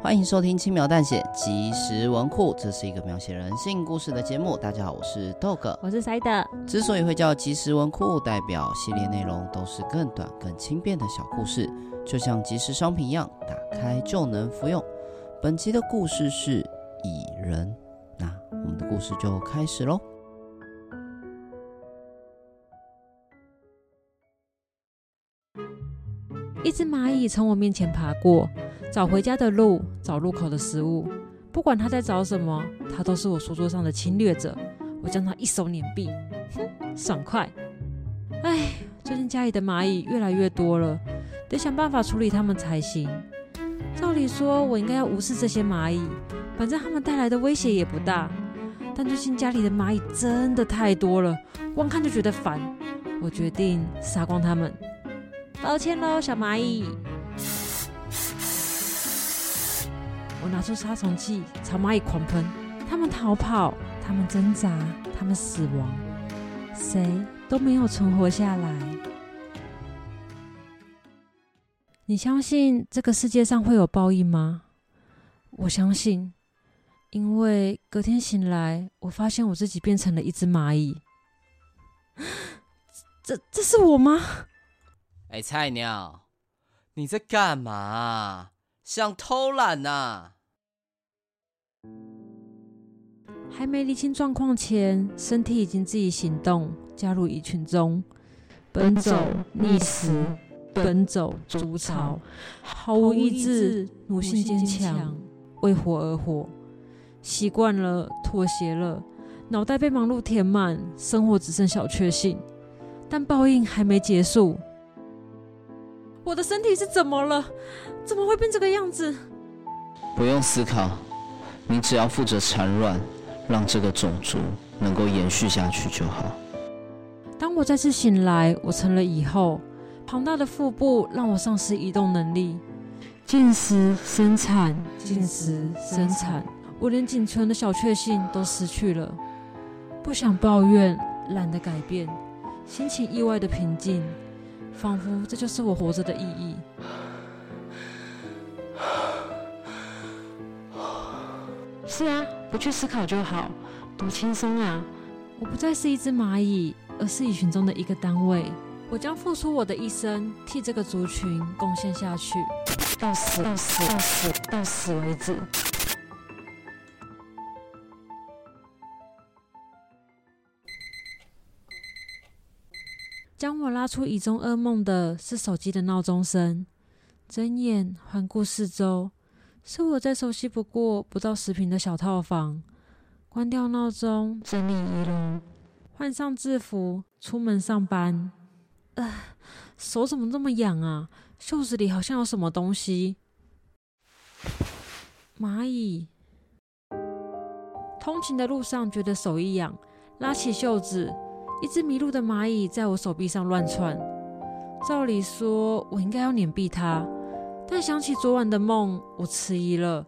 欢迎收听轻描淡写即时文库，这是一个描写人性故事的节目。大家好，我是 Dog，我是 Side。之所以会叫即时文库，代表系列内容都是更短、更轻便的小故事，就像即时商品一样，打开就能服用。本期的故事是蚁人，那我们的故事就开始喽。一只蚂蚁从我面前爬过。找回家的路，找入口的食物，不管他在找什么，他都是我书桌上的侵略者。我将他一手碾毙，哼，爽快！哎，最近家里的蚂蚁越来越多了，得想办法处理它们才行。照理说，我应该要无视这些蚂蚁，反正它们带来的威胁也不大。但最近家里的蚂蚁真的太多了，光看就觉得烦。我决定杀光它们。抱歉喽，小蚂蚁。拿出杀虫剂，朝蚂蚁狂喷。他们逃跑，他们挣扎，他们死亡，谁都没有存活下来。你相信这个世界上会有报应吗？我相信，因为隔天醒来，我发现我自己变成了一只蚂蚁。这这是我吗？哎，菜鸟，你在干嘛？想偷懒呐、啊？还没理清状况前，身体已经自己行动，加入蚁群中，奔走、觅食、奔走、筑巢，毫无意志，奴性坚强，为活而活。习惯了，妥协了，脑袋被忙碌填满，生活只剩小确幸。但报应还没结束。我的身体是怎么了？怎么会变这个样子？不用思考。你只要负责产卵，让这个种族能够延续下去就好。当我再次醒来，我成了蚁后，庞大的腹部让我丧失移动能力。进食、生产、进食、生产，我连仅存的小确幸都失去了。不想抱怨，懒得改变，心情意外的平静，仿佛这就是我活着的意义。是啊，不去思考就好，多轻松啊！我不再是一只蚂蚁，而是蚁群中的一个单位。我将付出我的一生，替这个族群贡献下去，到死，到死，到死，到死为止。将我拉出蚁中噩梦的是手机的闹钟声。睁眼环顾四周。是我再熟悉不过，不到十平的小套房。关掉闹钟，整理仪容，换上制服，出门上班。呃，手怎么这么痒啊？袖子里好像有什么东西。蚂蚁。通勤的路上觉得手一痒，拉起袖子，一只迷路的蚂蚁在我手臂上乱窜。照理说，我应该要碾毙它。但想起昨晚的梦，我迟疑了。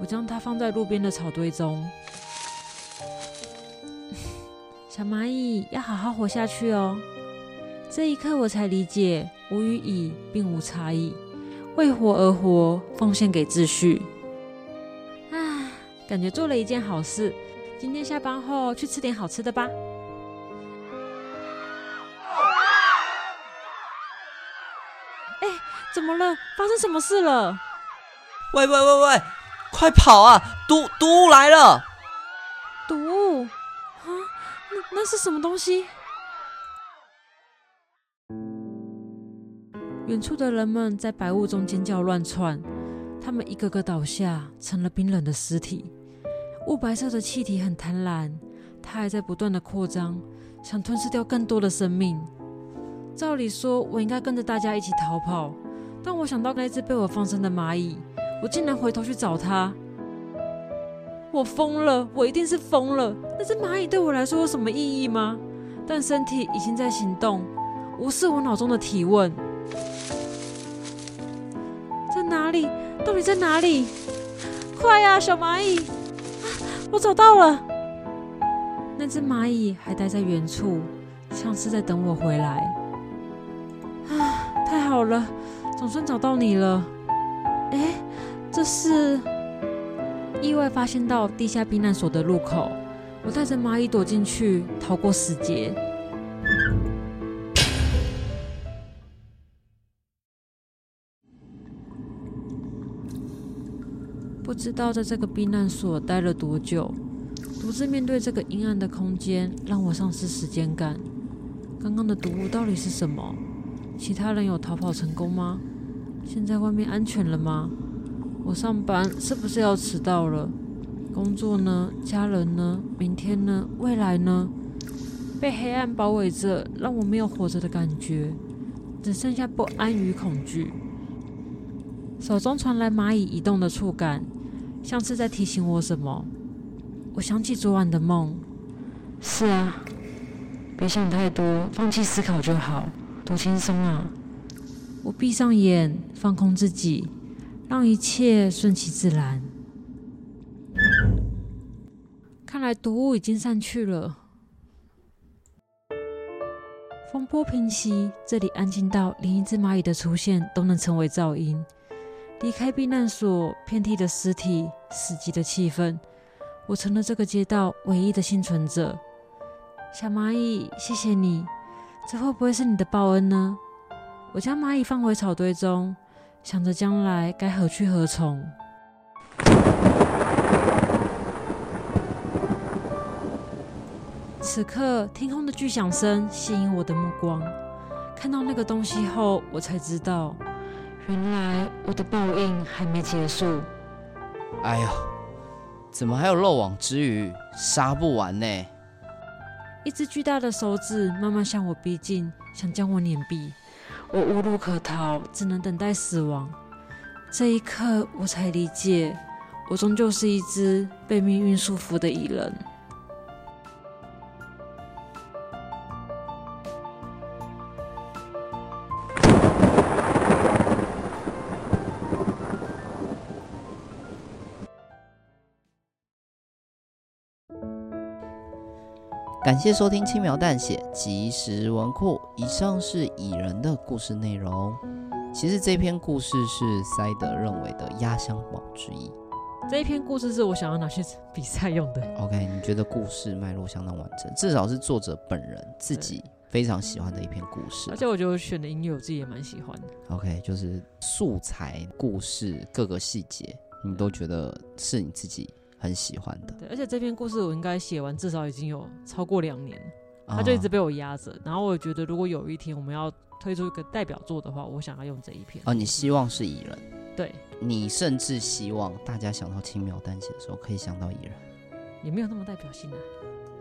我将它放在路边的草堆中。小蚂蚁要好好活下去哦。这一刻，我才理解，我与蚁并无差异，为活而活，奉献给秩序。啊，感觉做了一件好事。今天下班后去吃点好吃的吧。怎么了？发生什么事了？喂喂喂喂，快跑啊！毒毒物来了！毒物？啊？那那是什么东西？远处的人们在白雾中尖叫乱窜，他们一个个倒下，成了冰冷的尸体。雾白色的气体很贪婪，它还在不断的扩张，想吞噬掉更多的生命。照理说，我应该跟着大家一起逃跑，但我想到那只被我放生的蚂蚁，我竟然回头去找它。我疯了，我一定是疯了。那只蚂蚁对我来说有什么意义吗？但身体已经在行动，无视我脑中的提问。在哪里？到底在哪里？快呀，小蚂蚁！啊，我找到了。那只蚂蚁还待在原处，像是在等我回来。啊，太好了，总算找到你了。哎，这是意外发现到地下避难所的入口，我带着蚂蚁躲进去，逃过死劫。不知道在这个避难所待了多久，独自面对这个阴暗的空间，让我丧失时间感。刚刚的毒物到底是什么？其他人有逃跑成功吗？现在外面安全了吗？我上班是不是要迟到了？工作呢？家人呢？明天呢？未来呢？被黑暗包围着，让我没有活着的感觉，只剩下不安与恐惧。手中传来蚂蚁移动的触感，像是在提醒我什么。我想起昨晚的梦。是啊，别想太多，放弃思考就好。多轻松啊！我闭上眼，放空自己，让一切顺其自然。看来毒物已经散去了。风波平息，这里安静到连一只蚂蚁的出现都能成为噪音。离开避难所，遍地的尸体，死寂的气氛，我成了这个街道唯一的幸存者。小蚂蚁，谢谢你。这会不会是你的报恩呢？我将蚂蚁放回草堆中，想着将来该何去何从。此刻，天空的巨响声吸引我的目光。看到那个东西后，我才知道，原来我的报应还没结束。哎呦，怎么还有漏网之鱼？杀不完呢！一只巨大的手指慢慢向我逼近，想将我碾毙。我无路可逃，只能等待死亡。这一刻，我才理解，我终究是一只被命运束缚的蚁人。感谢收听轻描淡写即时文库。以上是蚁人的故事内容。其实这篇故事是塞德认为的压箱宝之一。这一篇故事是我想要拿去比赛用的。OK，你觉得故事脉络相当完整，至少是作者本人自己非常喜欢的一篇故事。而且我觉得我选的音乐我自己也蛮喜欢的。OK，就是素材、故事各个细节，你都觉得是你自己。很喜欢的，对，而且这篇故事我应该写完至少已经有超过两年，他就一直被我压着。然后我觉得，如果有一天我们要推出一个代表作的话，我想要用这一篇。哦，你希望是蚁人？对，你甚至希望大家想到轻描淡写的时候可以想到蚁人，也没有那么代表性啊。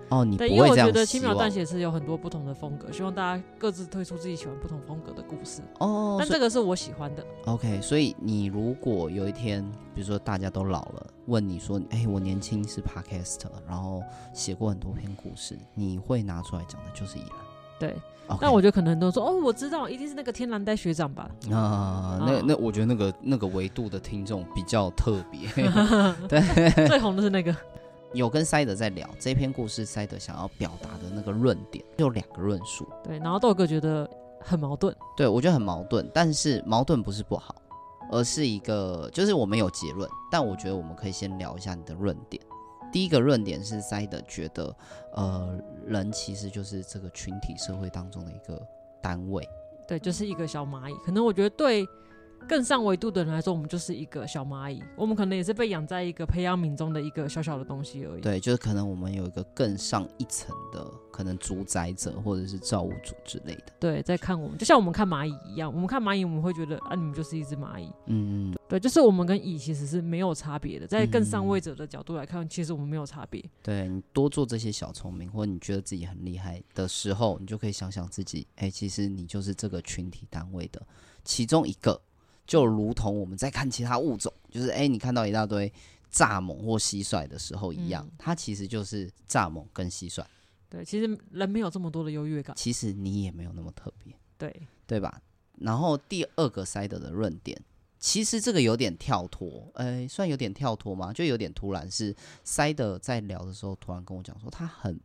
哦，你不会这样，因为我觉得轻描淡写是有很多不同的风格，希望大家各自推出自己喜欢不同风格的故事。哦，但这个是我喜欢的。OK，所以你如果有一天，比如说大家都老了，问你说：“哎，我年轻是 Podcast，然后写过很多篇故事，你会拿出来讲的就是依然。”对。Okay. 但我觉得可能很多人说：“哦，我知道，一定是那个天蓝呆学长吧？”啊，那那我觉得那个那个维度的听众比较特别。对，最红的是那个。有跟塞德在聊这篇故事，塞德想要表达的那个论点有两个论述，对，然后豆哥觉得很矛盾，对，我觉得很矛盾，但是矛盾不是不好，而是一个就是我们有结论，但我觉得我们可以先聊一下你的论点。第一个论点是塞德觉得，呃，人其实就是这个群体社会当中的一个单位，对，就是一个小蚂蚁，可能我觉得对更上维度的人来说，我们就是一个小蚂蚁，我们可能也是被养在一个培养皿中的一个小小的东西而已。对，就是可能我们有一个更上一层的可能主宰者或者是造物主之类的。对，在看我们，就像我们看蚂蚁一样，我们看蚂蚁，我们会觉得啊，你们就是一只蚂蚁。嗯，对，就是我们跟蚁其实是没有差别的，在更上位者的角度来看，嗯、其实我们没有差别。对，你多做这些小聪明，或者你觉得自己很厉害的时候，你就可以想想自己，哎、欸，其实你就是这个群体单位的其中一个。就如同我们在看其他物种，就是哎、欸，你看到一大堆蚱蜢或蟋蟀的时候一样，嗯、它其实就是蚱蜢跟蟋蟀。对，其实人没有这么多的优越感。其实你也没有那么特别。对，对吧？然后第二个塞德的论点，其实这个有点跳脱，哎、欸，算有点跳脱吗？就有点突然。是塞德在聊的时候，突然跟我讲说，他很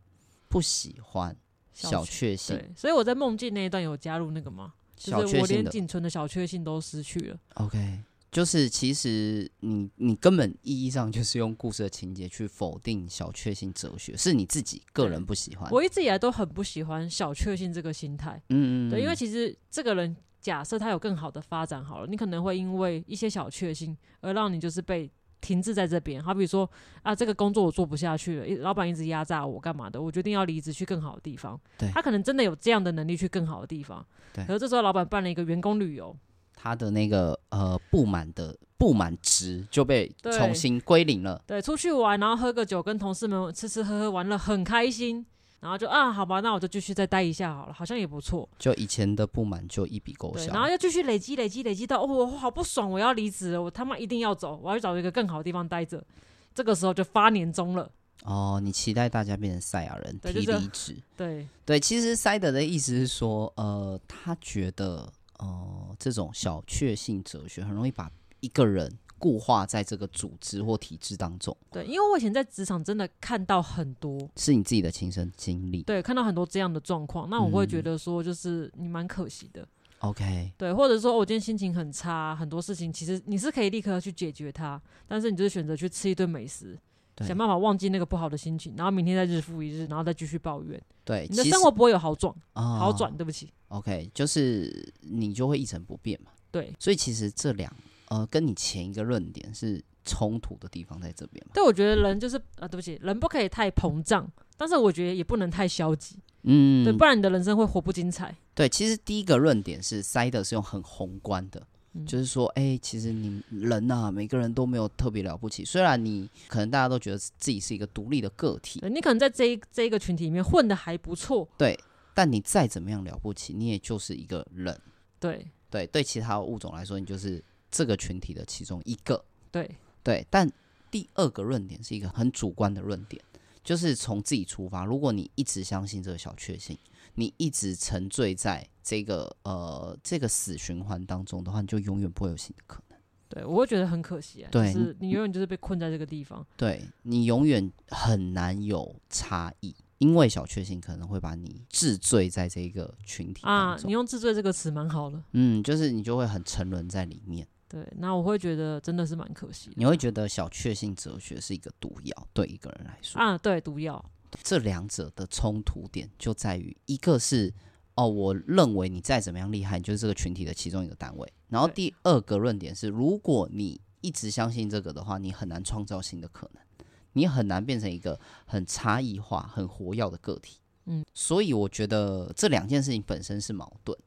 不喜欢小确幸。所以我在梦境那一段有加入那个吗？就是我连仅存的小确幸都失去了。OK，就是其实你你根本意义上就是用故事的情节去否定小确幸哲学，是你自己个人不喜欢。我一直以来都很不喜欢小确幸这个心态。嗯，嗯嗯，对，因为其实这个人假设他有更好的发展好了，你可能会因为一些小确幸而让你就是被。停滞在这边，好比说啊，这个工作我做不下去了，老板一直压榨我，干嘛的？我决定要离职去更好的地方。对，他可能真的有这样的能力去更好的地方。对，可是这时候老板办了一个员工旅游，他的那个呃不满的不满值就被重新归零了。对，出去玩，然后喝个酒，跟同事们吃吃喝喝玩乐，很开心。然后就啊，好吧，那我就继续再待一下好了，好像也不错。就以前的不满就一笔勾销，然后又继续累积累积累积到，哦，我好不爽，我要离职了，我他妈一定要走，我要去找一个更好的地方待着。这个时候就发年终了。哦，你期待大家变成赛亚人提离职？对对，其实塞德的意思是说，呃，他觉得，呃，这种小确幸哲学很容易把一个人。固化在这个组织或体制当中。对，因为我以前在职场真的看到很多，是你自己的亲身经历。对，看到很多这样的状况，那我会觉得说，就是你蛮可惜的。OK。对，或者说我今天心情很差，很多事情其实你是可以立刻去解决它，但是你就是选择去吃一顿美食，想办法忘记那个不好的心情，然后明天再日复一日，然后再继续抱怨。对，你的生活不会有好转，好转，对不起。OK，就是你就会一成不变嘛。对，所以其实这两。呃，跟你前一个论点是冲突的地方在这边吗？对，我觉得人就是啊，对不起，人不可以太膨胀，但是我觉得也不能太消极，嗯，对，不然你的人生会活不精彩。对，其实第一个论点是塞德是用很宏观的，嗯、就是说，哎、欸，其实你人呐、啊，每个人都没有特别了不起，虽然你可能大家都觉得自己是一个独立的个体，你可能在这一这一个群体里面混得还不错，对，但你再怎么样了不起，你也就是一个人，对，对，对，其他物种来说，你就是。这个群体的其中一个，对对，但第二个论点是一个很主观的论点，就是从自己出发。如果你一直相信这个小确幸，你一直沉醉在这个呃这个死循环当中的话，你就永远不会有新的可能。对，我会觉得很可惜啊，对，就是你永远就是被困在这个地方。对，你永远很难有差异，因为小确幸可能会把你治罪在这个群体当中。啊，你用“置罪”这个词蛮好的。嗯，就是你就会很沉沦在里面。对，那我会觉得真的是蛮可惜的。你会觉得小确幸哲学是一个毒药，对一个人来说啊，对毒药。这两者的冲突点就在于，一个是哦，我认为你再怎么样厉害，你就是这个群体的其中一个单位。然后第二个论点是，如果你一直相信这个的话，你很难创造新的可能，你很难变成一个很差异化、很活跃的个体。嗯，所以我觉得这两件事情本身是矛盾。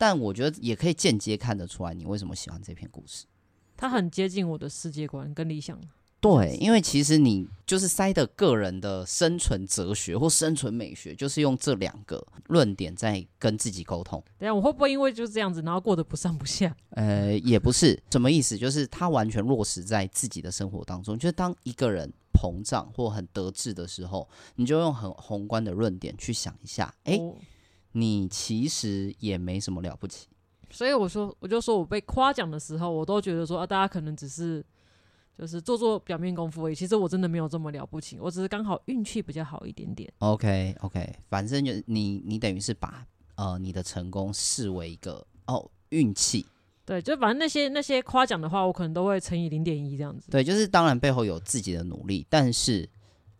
但我觉得也可以间接看得出来，你为什么喜欢这篇故事。它很接近我的世界观跟理想。对，因为其实你就是塞的个人的生存哲学或生存美学，就是用这两个论点在跟自己沟通。等下我会不会因为就是这样子，然后过得不上不下？呃，也不是，什么意思？就是他完全落实在自己的生活当中。就是当一个人膨胀或很得志的时候，你就用很宏观的论点去想一下，哎、欸。哦你其实也没什么了不起，所以我说，我就说我被夸奖的时候，我都觉得说啊，大家可能只是就是做做表面功夫而已。其实我真的没有这么了不起，我只是刚好运气比较好一点点。OK OK，反正就你你等于是把呃你的成功视为一个哦运气，对，就反正那些那些夸奖的话，我可能都会乘以零点一这样子。对，就是当然背后有自己的努力，但是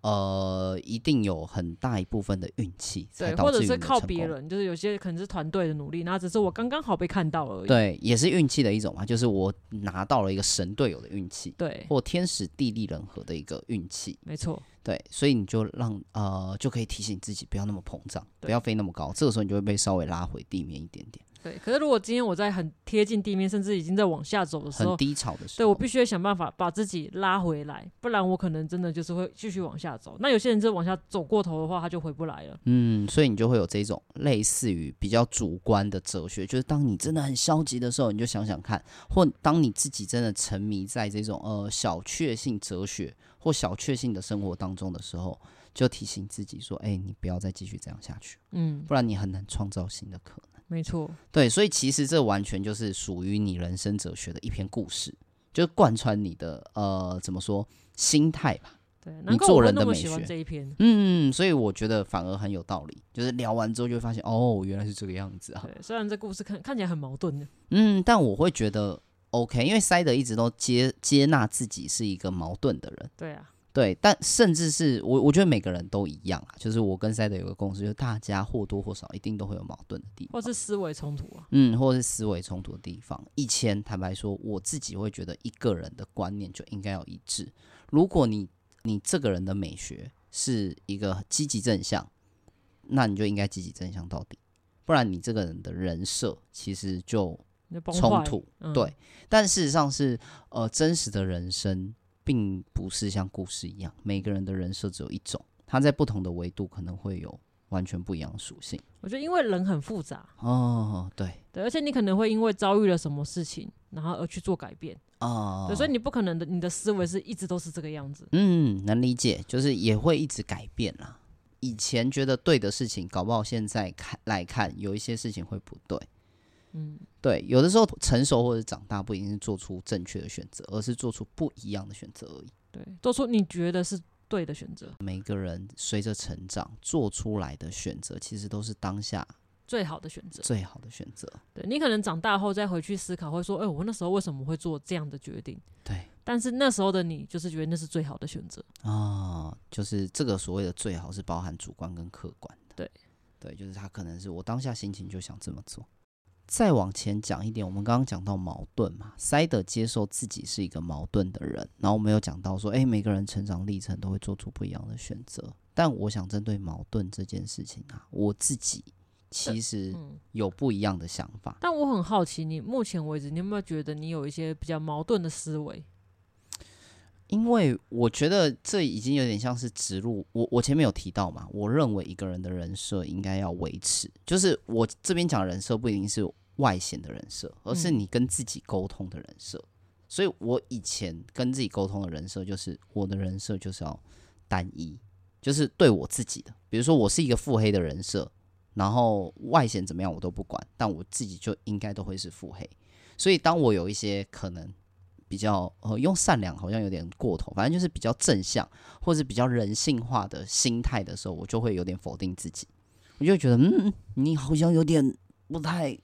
呃，一定有很大一部分的运气，对，或者是靠别人，就是有些可能是团队的努力，那只是我刚刚好被看到而已。对，也是运气的一种嘛，就是我拿到了一个神队友的运气，对，或天时地利人和的一个运气，没错。对，所以你就让呃，就可以提醒自己不要那么膨胀，不要飞那么高，这个时候你就会被稍微拉回地面一点点。对，可是如果今天我在很贴近地面，甚至已经在往下走的时候，很低潮的时候，对，我必须要想办法把自己拉回来，不然我可能真的就是会继续往下走。那有些人就往下走过头的话，他就回不来了。嗯，所以你就会有这种类似于比较主观的哲学，就是当你真的很消极的时候，你就想想看，或当你自己真的沉迷在这种呃小确幸哲学或小确幸的生活当中的时候，就提醒自己说：“哎，你不要再继续这样下去，嗯，不然你很难创造新的可能。”没错，对，所以其实这完全就是属于你人生哲学的一篇故事，就是贯穿你的呃怎么说心态吧。对，你做人的美学这一篇，嗯，所以我觉得反而很有道理。就是聊完之后就会发现，哦，原来是这个样子啊。对，虽然这故事看看起来很矛盾的，嗯，但我会觉得 OK，因为塞德一直都接接纳自己是一个矛盾的人。对啊。对，但甚至是我，我觉得每个人都一样啊。就是我跟塞德有个共识，就是大家或多或少一定都会有矛盾的地方，或是思维冲突啊。嗯，或是思维冲突的地方。以前坦白说，我自己会觉得一个人的观念就应该要一致。如果你你这个人的美学是一个积极正向，那你就应该积极正向到底，不然你这个人的人设其实就冲突。嗯、对，但事实上是呃真实的人生。并不是像故事一样，每个人的人设只有一种，他在不同的维度可能会有完全不一样的属性。我觉得，因为人很复杂哦，对对，而且你可能会因为遭遇了什么事情，然后而去做改变哦，对，所以你不可能的，你的思维是一直都是这个样子。嗯，能理解，就是也会一直改变啦。以前觉得对的事情，搞不好现在看来看，有一些事情会不对。嗯，对，有的时候成熟或者长大不一定是做出正确的选择，而是做出不一样的选择而已。对，做出你觉得是对的选择。每个人随着成长做出来的选择，其实都是当下最好的选择。最好的选择。对，你可能长大后再回去思考，会说：“哎，我那时候为什么会做这样的决定？”对。但是那时候的你，就是觉得那是最好的选择啊。就是这个所谓的最好，是包含主观跟客观的。对，对，就是他可能是我当下心情就想这么做。再往前讲一点，我们刚刚讲到矛盾嘛，塞德接受自己是一个矛盾的人，然后我们有讲到说，诶，每个人成长历程都会做出不一样的选择。但我想针对矛盾这件事情啊，我自己其实有不一样的想法。但我很好奇，你目前为止，你有没有觉得你有一些比较矛盾的思维？因为我觉得这已经有点像是植入我，我前面有提到嘛，我认为一个人的人设应该要维持，就是我这边讲人设不一定是。外显的人设，而是你跟自己沟通的人设。嗯。所以我以前跟自己沟通的人设，就是我的人设就是要单一，就是对我自己的。比如说，我是一个腹黑的人设，然后外显怎么样我都不管，但我自己就应该都会是腹黑。所以，当我有一些可能比较呃用善良好像有点过头，反正就是比较正向或者比较人性化的心态的时候，我就会有点否定自己，我就觉得嗯，你好像有点不太。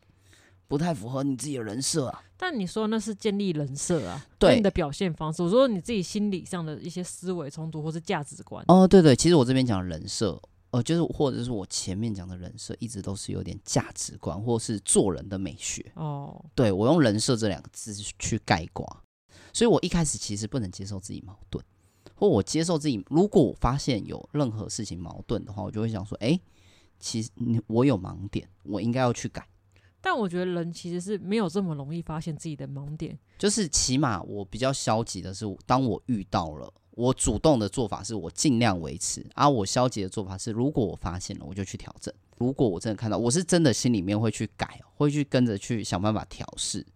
不太符合你自己的人设啊，但你说那是建立人设啊，对你的表现方式。我说你自己心理上的一些思维冲突或是价值观。哦，对对，其实我这边讲人设，呃，就是或者是我前面讲的人设，一直都是有点价值观或是做人的美学。哦，对，我用人设这两个字去概括，所以我一开始其实不能接受自己矛盾，或我接受自己，如果我发现有任何事情矛盾的话，我就会想说，哎，其实你我有盲点，我应该要去改。但我觉得人其实是没有这么容易发现自己的盲点，就是起码我比较消极的是，当我遇到了，我主动的做法是我尽量维持，而我消极的做法是，如果我发现了，我就去调整。如果我真的看到，我是真的心里面会去改，会去跟着去想办法调试。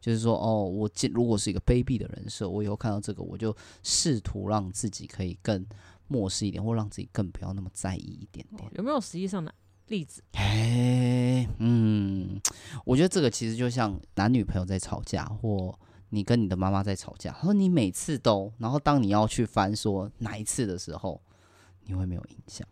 就是说，哦，我如果是一个卑鄙的人设，我以后看到这个，我就试图让自己可以更漠视一点，或让自己更不要那么在意一点点。有没有实际上的？例子，哎，嗯，我觉得这个其实就像男女朋友在吵架，或你跟你的妈妈在吵架，说你每次都，然后当你要去翻说哪一次的时候，你会没有印象？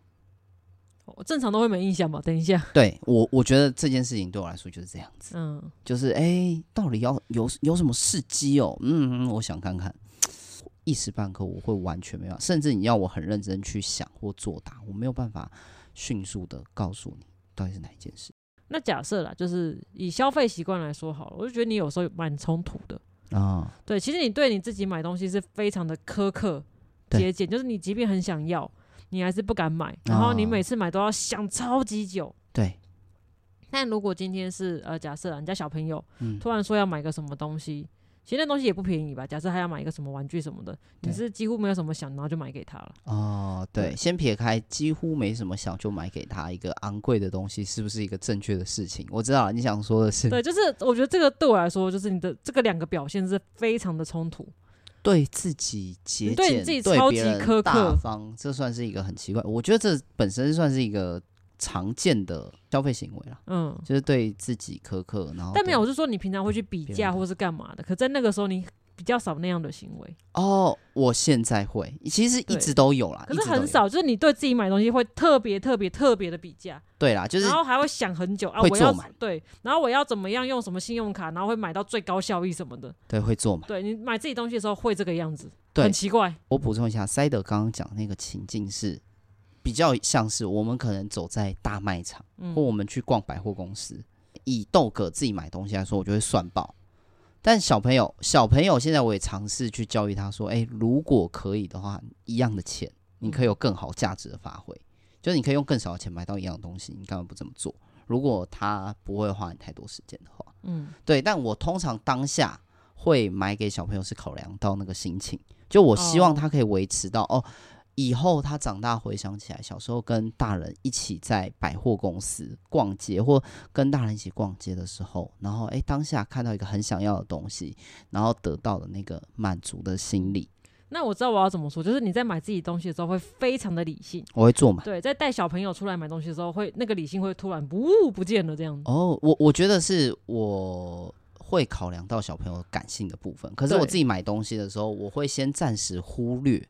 我正常都会没印象吧？等一下，对我，我觉得这件事情对我来说就是这样子，嗯，就是哎，到底要有有什么事机哦？嗯，我想看看，一时半刻我会完全没有，甚至你要我很认真去想或作答，我没有办法迅速的告诉你到底是哪一件事。那假设啦，就是以消费习惯来说好了，我就觉得你有时候蛮冲突的啊。哦、对，其实你对你自己买东西是非常的苛刻节俭，就是你即便很想要，你还是不敢买，然后你每次买都要想超级久。对。但如果今天是呃，假设人家小朋友突然说要买个什么东西。嗯其实那东西也不便宜吧？假设他要买一个什么玩具什么的，你是几乎没有什么想，然后就买给他了。哦，对，对先撇开几乎没什么想就买给他一个昂贵的东西，是不是一个正确的事情？我知道了，你想说的是，对，就是我觉得这个对我来说，就是你的这个两个表现是非常的冲突。对自己节俭，对你自己超级苛刻，大方，这算是一个很奇怪。我觉得这本身算是一个。常见的消费行为啦，嗯，就是对自己苛刻，然后但没有，我是说你平常会去比价或是干嘛的，可在那个时候你比较少那样的行为。哦。我现在会，其实一直都有啦，可是很少，就是你对自己买东西会特别特别特别的比价，对啦，就是然后还会想很久啊，我要对，然后我要怎么样用什么信用卡，然后会买到最高效益什么的，对，会做满，对你买自己东西的时候会这个样子，对，很奇怪。我补充一下，塞德刚刚讲那个情境是。比较像是我们可能走在大卖场，嗯、或我们去逛百货公司。以豆哥自己买东西来说，我就会算爆。但小朋友，小朋友现在我也尝试去教育他说：“诶，如果可以的话，一样的钱，你可以有更好价值的发挥。嗯、就是你可以用更少的钱买到一样的东西，你干嘛不这么做？如果他不会花你太多时间的话，嗯，对。但我通常当下会买给小朋友，是考量到那个心情，就我希望他可以维持到哦。哦以后他长大回想起来，小时候跟大人一起在百货公司逛街，或跟大人一起逛街的时候，然后诶，当下看到一个很想要的东西，然后得到的那个满足的心理。那我知道我要怎么说，就是你在买自己东西的时候会非常的理性，我会做嘛。对，在带小朋友出来买东西的时候，会那个理性会突然不不见了这样子。哦，我我觉得是我会考量到小朋友感性的部分，可是我自己买东西的时候，我会先暂时忽略。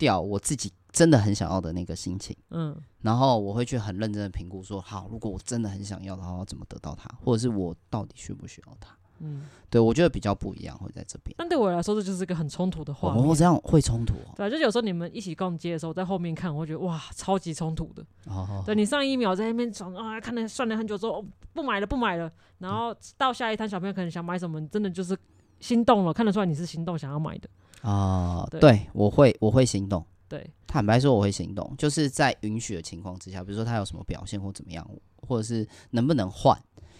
掉我自己真的很想要的那个心情，嗯，然后我会去很认真的评估说，好，如果我真的很想要的话，我怎么得到它，或者是我到底需不需要它，嗯，对，我觉得比较不一样会在这边。但对我来说，这就是一个很冲突的话。我这样会冲突哦。对，就有时候你们一起逛街的时候，在后面看，我会觉得哇，超级冲突的。哦，对，你上一秒在那边爽啊，看了算了很久之后，哦，不买了不买了，然后到下一摊，小朋友可能想买什么，真的就是心动了，看得出来你是心动想要买的。啊，对，对，我会，我会行动。对，坦白说，我会行动，就是在允许的情况之下，比如说他有什么表现或怎么样，或者是能不能换。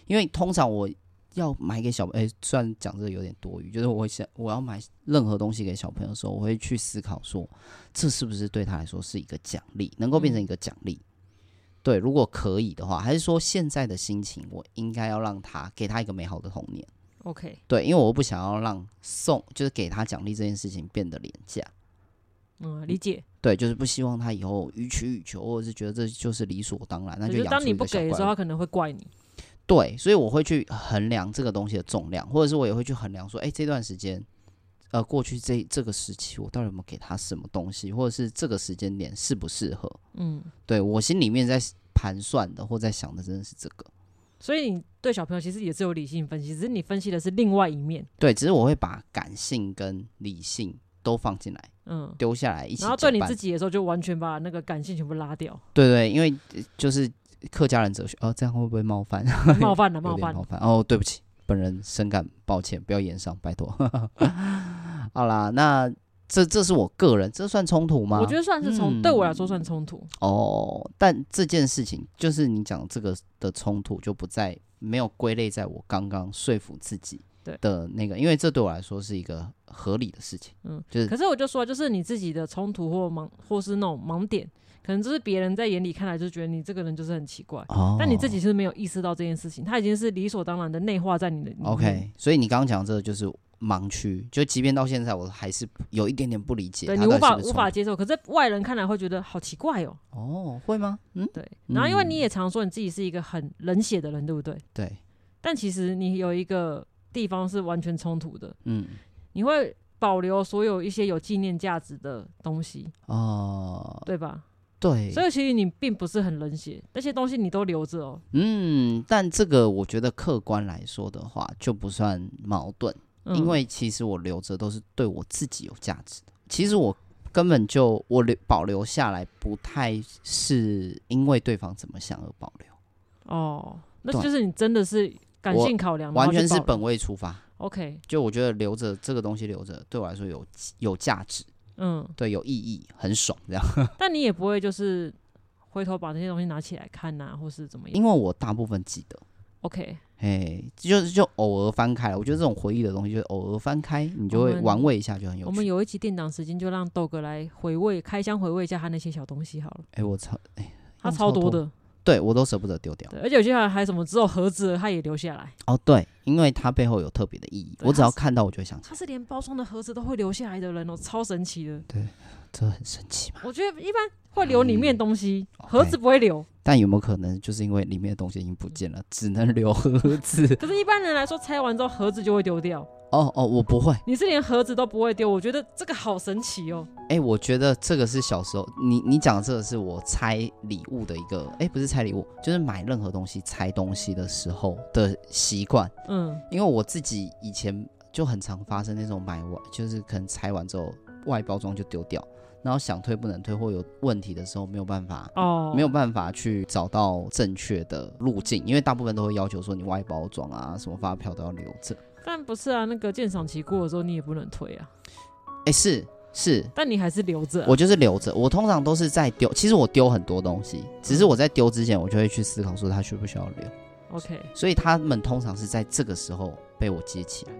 因为通常我要买给小朋友，哎，虽然讲这个有点多余，就是我会想，我要买任何东西给小朋友的时候，我会去思考说，这是不是对他来说是一个奖励，能够变成一个奖励。嗯、对，如果可以的话，还是说现在的心情，我应该要让他给他一个美好的童年。OK，对，因为我不想要让送就是给他奖励这件事情变得廉价。嗯，理解。对，就是不希望他以后予取予求，或者是觉得这就是理所当然，那就养出一个小怪。当你不给的时候，他可能会怪你。对，所以我会去衡量这个东西的重量，或者是我也会去衡量说，哎，这段时间，呃，过去这这个时期，我到底有没有给他什么东西，或者是这个时间点适不适合？嗯，对，我心里面在盘算的或在想的，真的是这个。所以你对小朋友其实也是有理性分析，只是你分析的是另外一面。对，只是我会把感性跟理性都放进来，嗯，丢下来一起。然后对你自己的时候，就完全把那个感性全部拉掉。对对，因为就是客家人哲学哦，这样会不会冒犯？冒犯了，冒犯，冒犯哦，对不起，本人深感抱歉，不要言上，拜托。好啦，那。这这是我个人，这算冲突吗？我觉得算是冲，嗯、对我来说算冲突。哦，但这件事情就是你讲这个的冲突，就不在没有归类在我刚刚说服自己的那个，因为这对我来说是一个合理的事情。嗯，就是。可是我就说，就是你自己的冲突或盲，或是那种盲点，可能就是别人在眼里看来就觉得你这个人就是很奇怪，哦、但你自己是没有意识到这件事情，它已经是理所当然的内化在你的。OK，所以你刚刚讲这个就是。盲区，就即便到现在，我还是有一点点不理解。对，你无法无法接受，可是外人看来会觉得好奇怪哦。哦，会吗？嗯，对。然后因为你也常说你自己是一个很冷血的人，对不对？对。但其实你有一个地方是完全冲突的。嗯。你会保留所有一些有纪念价值的东西。哦。对吧？对。所以其实你并不是很冷血，那些东西你都留着哦。嗯，但这个我觉得客观来说的话，就不算矛盾。因为其实我留着都是对我自己有价值的，其实我根本就我留保留下来，不太是因为对方怎么想而保留。哦，那就是你真的是感性考量，完全是本位出发。OK，就我觉得留着这个东西留着，对我来说有有价值。嗯，对，有意义，很爽这样。但你也不会就是回头把这些东西拿起来看呐、啊，或是怎么样？因为我大部分记得。OK，哎，就是就偶尔翻开，我觉得这种回忆的东西，就是偶尔翻开，你就会玩味一下，就很有趣。我们有一集电档时间，就让豆哥来回味，开箱回味一下他那些小东西好了。哎，我操，哎，他超多的。对，我都舍不得丢掉。对，而且有些还还什么只有盒子，他也留下来。哦，对，因为它背后有特别的意义。我只要看到，我就会想起。他是连包装的盒子都会留下来的人哦，超神奇的。对，这很神奇嘛。我觉得一般会留里面的东西，嗯、盒子不会留。Okay, 但有没有可能，就是因为里面的东西已经不见了，只能留盒子？可是，一般人来说，拆完之后盒子就会丢掉。哦哦，我不会。你是连盒子都不会丢？我觉得这个好神奇哦。哎、欸，我觉得这个是小时候，你你讲的这个是我拆礼物的一个，哎、欸，不是拆礼物，就是买任何东西拆东西的时候的习惯。嗯，因为我自己以前就很常发生那种买完，就是可能拆完之后外包装就丢掉，然后想退不能退，或有问题的时候没有办法哦，没有办法去找到正确的路径，因为大部分都会要求说你外包装啊，什么发票都要留着。但不是啊，那个鉴赏期过的时候你也不能退啊。哎、欸，是是，但你还是留着、啊。我就是留着，我通常都是在丢。其实我丢很多东西，只是我在丢之前，我就会去思考说它需不需要留。OK，所以他们通常是在这个时候被我接起来，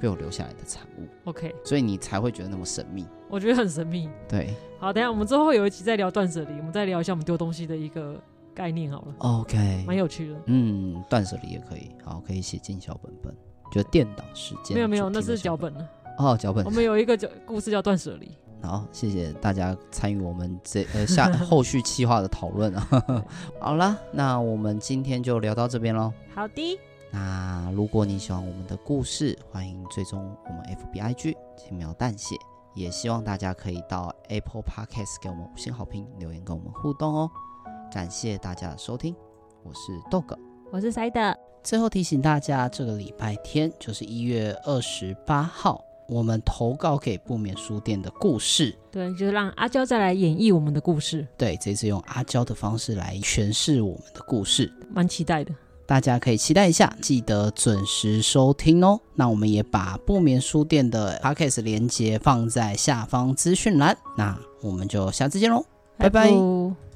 被我留下来的产物。OK，所以你才会觉得那么神秘。我觉得很神秘。对，好，等一下我们之后有一集再聊断舍离，我们再聊一下我们丢东西的一个概念好了。OK，蛮有趣的。嗯，断舍离也可以，好，可以写进小本本。就电脑时间没有没有，那是脚本了哦，脚本。我们有一个叫故事叫断舍离。好，谢谢大家参与我们这呃下后续企划的讨论啊。好了，那我们今天就聊到这边喽。好的。那如果你喜欢我们的故事，欢迎追踪我们 FBIG 轻描淡写，也希望大家可以到 Apple Podcast 给我们五星好评，留言跟我们互动哦。感谢大家的收听，我是豆哥，我是塞德。最后提醒大家，这个礼拜天就是一月二十八号，我们投稿给不眠书店的故事，对，就是让阿娇再来演绎我们的故事。对，这次用阿娇的方式来诠释我们的故事，蛮期待的，大家可以期待一下，记得准时收听哦。那我们也把不眠书店的 podcast 连接放在下方资讯栏，那我们就下次见喽，拜拜。拜拜。